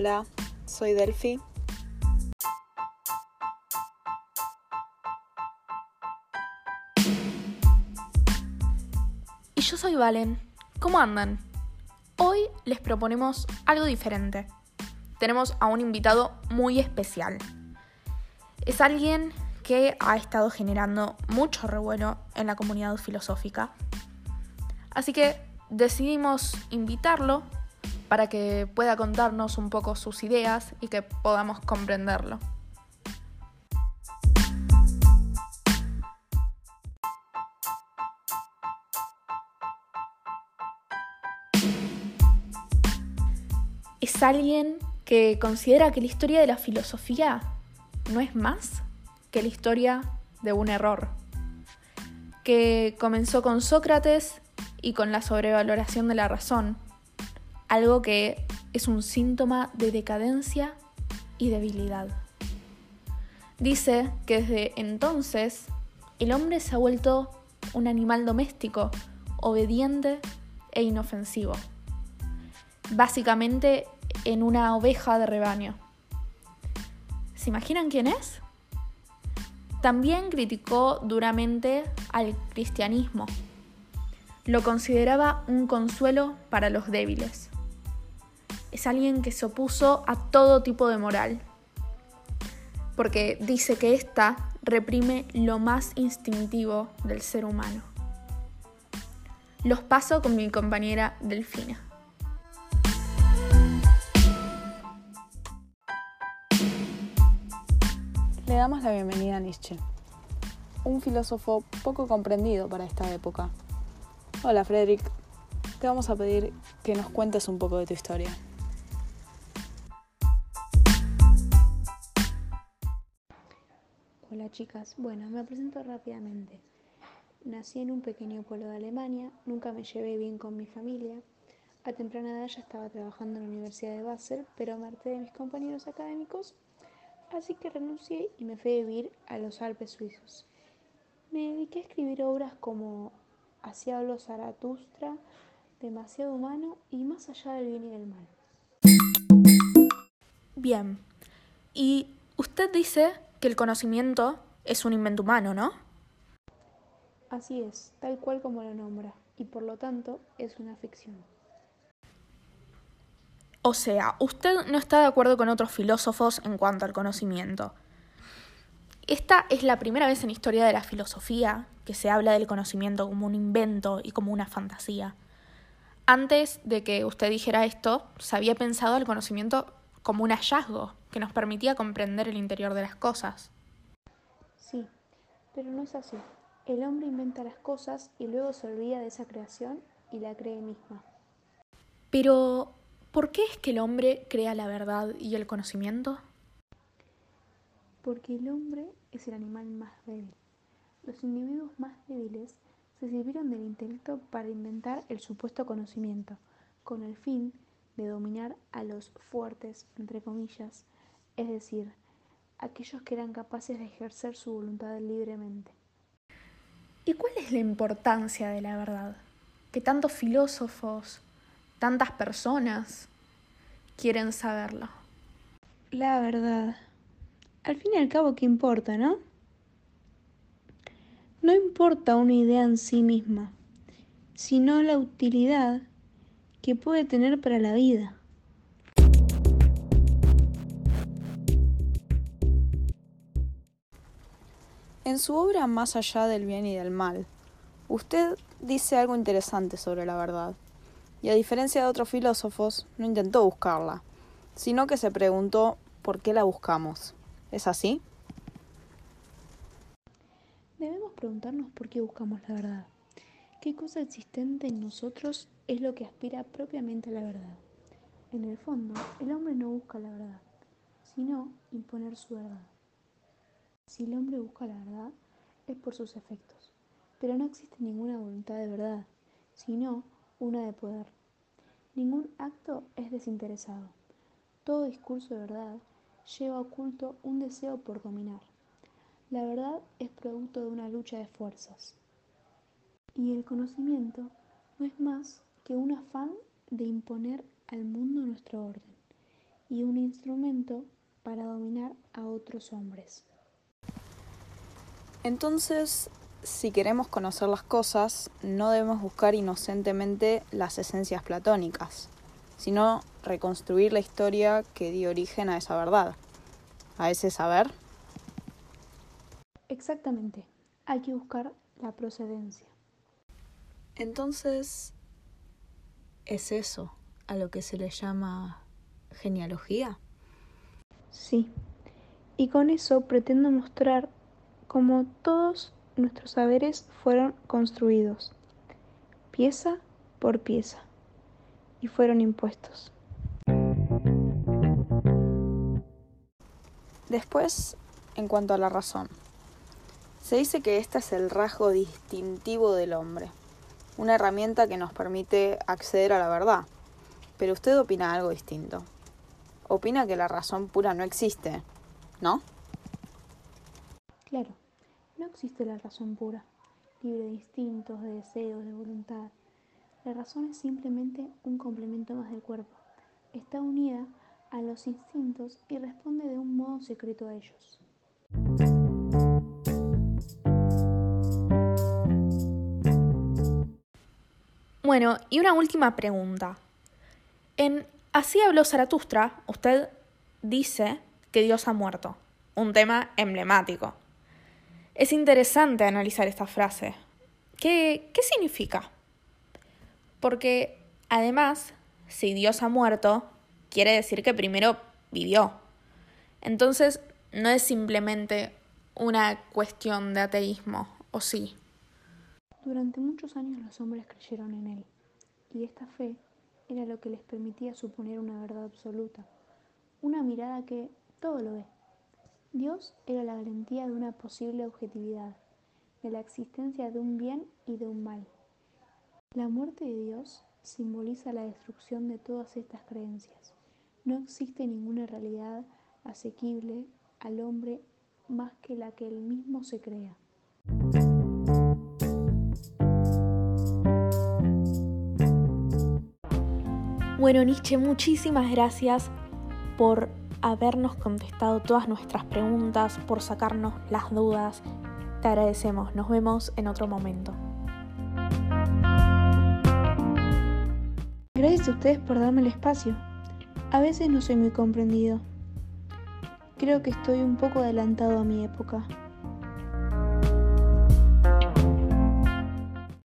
Hola, soy Delphi. Y yo soy Valen. ¿Cómo andan? Hoy les proponemos algo diferente. Tenemos a un invitado muy especial. Es alguien que ha estado generando mucho revuelo en la comunidad filosófica. Así que decidimos invitarlo para que pueda contarnos un poco sus ideas y que podamos comprenderlo. Es alguien que considera que la historia de la filosofía no es más que la historia de un error, que comenzó con Sócrates y con la sobrevaloración de la razón, algo que es un síntoma de decadencia y debilidad. Dice que desde entonces el hombre se ha vuelto un animal doméstico, obediente e inofensivo. Básicamente en una oveja de rebaño. ¿Se imaginan quién es? También criticó duramente al cristianismo. Lo consideraba un consuelo para los débiles es alguien que se opuso a todo tipo de moral, porque dice que ésta reprime lo más instintivo del ser humano. Los paso con mi compañera Delfina. Le damos la bienvenida a Nietzsche, un filósofo poco comprendido para esta época. Hola Frederick, te vamos a pedir que nos cuentes un poco de tu historia. Hola chicas, bueno, me presento rápidamente. Nací en un pequeño pueblo de Alemania, nunca me llevé bien con mi familia. A temprana edad ya estaba trabajando en la Universidad de Basel, pero me harté de mis compañeros académicos, así que renuncié y me fui a vivir a los Alpes suizos. Me dediqué a escribir obras como Así habló Zaratustra, Demasiado humano y Más allá del bien y del mal. Bien, y usted dice que el conocimiento es un invento humano, ¿no? Así es, tal cual como lo nombra, y por lo tanto es una ficción. O sea, usted no está de acuerdo con otros filósofos en cuanto al conocimiento. Esta es la primera vez en la historia de la filosofía que se habla del conocimiento como un invento y como una fantasía. Antes de que usted dijera esto, se había pensado el conocimiento como un hallazgo que nos permitía comprender el interior de las cosas. Sí, pero no es así. El hombre inventa las cosas y luego se olvida de esa creación y la cree misma. Pero, ¿por qué es que el hombre crea la verdad y el conocimiento? Porque el hombre es el animal más débil. Los individuos más débiles se sirvieron del intelecto para inventar el supuesto conocimiento, con el fin de dominar a los fuertes, entre comillas, es decir, aquellos que eran capaces de ejercer su voluntad libremente. ¿Y cuál es la importancia de la verdad? Que tantos filósofos, tantas personas quieren saberlo. La verdad. Al fin y al cabo, ¿qué importa, no? No importa una idea en sí misma, sino la utilidad que puede tener para la vida. En su obra Más allá del bien y del mal, usted dice algo interesante sobre la verdad, y a diferencia de otros filósofos, no intentó buscarla, sino que se preguntó por qué la buscamos. ¿Es así? Debemos preguntarnos por qué buscamos la verdad. ¿Qué cosa existente en nosotros es lo que aspira propiamente a la verdad? En el fondo, el hombre no busca la verdad, sino imponer su verdad. Si el hombre busca la verdad, es por sus efectos, pero no existe ninguna voluntad de verdad, sino una de poder. Ningún acto es desinteresado. Todo discurso de verdad lleva oculto un deseo por dominar. La verdad es producto de una lucha de fuerzas. Y el conocimiento no es más que un afán de imponer al mundo nuestro orden. y un instrumento para dominar a otros hombres. Entonces, si queremos conocer las cosas, no debemos buscar inocentemente las esencias platónicas, sino reconstruir la historia que dio origen a esa verdad, a ese saber. Exactamente, hay que buscar la procedencia. Entonces, ¿es eso a lo que se le llama genealogía? Sí, y con eso pretendo mostrar cómo todos nuestros saberes fueron construidos, pieza por pieza, y fueron impuestos. Después, en cuanto a la razón, se dice que este es el rasgo distintivo del hombre, una herramienta que nos permite acceder a la verdad. Pero usted opina algo distinto. Opina que la razón pura no existe, ¿no? Claro, no existe la razón pura, libre de instintos, de deseos, de voluntad. La razón es simplemente un complemento más del cuerpo. Está unida a los instintos y responde de un modo secreto a ellos. Bueno, y una última pregunta. En Así habló Zaratustra, usted dice que Dios ha muerto, un tema emblemático. Es interesante analizar esta frase. ¿Qué, qué significa? Porque además, si Dios ha muerto, quiere decir que primero vivió. Entonces, no es simplemente una cuestión de ateísmo, ¿o sí? Durante muchos años los hombres creyeron en Él, y esta fe era lo que les permitía suponer una verdad absoluta, una mirada que todo lo ve. Dios era la garantía de una posible objetividad, de la existencia de un bien y de un mal. La muerte de Dios simboliza la destrucción de todas estas creencias. No existe ninguna realidad asequible al hombre más que la que él mismo se crea. Bueno, Nietzsche, muchísimas gracias por habernos contestado todas nuestras preguntas, por sacarnos las dudas. Te agradecemos. Nos vemos en otro momento. Gracias a ustedes por darme el espacio. A veces no soy muy comprendido. Creo que estoy un poco adelantado a mi época.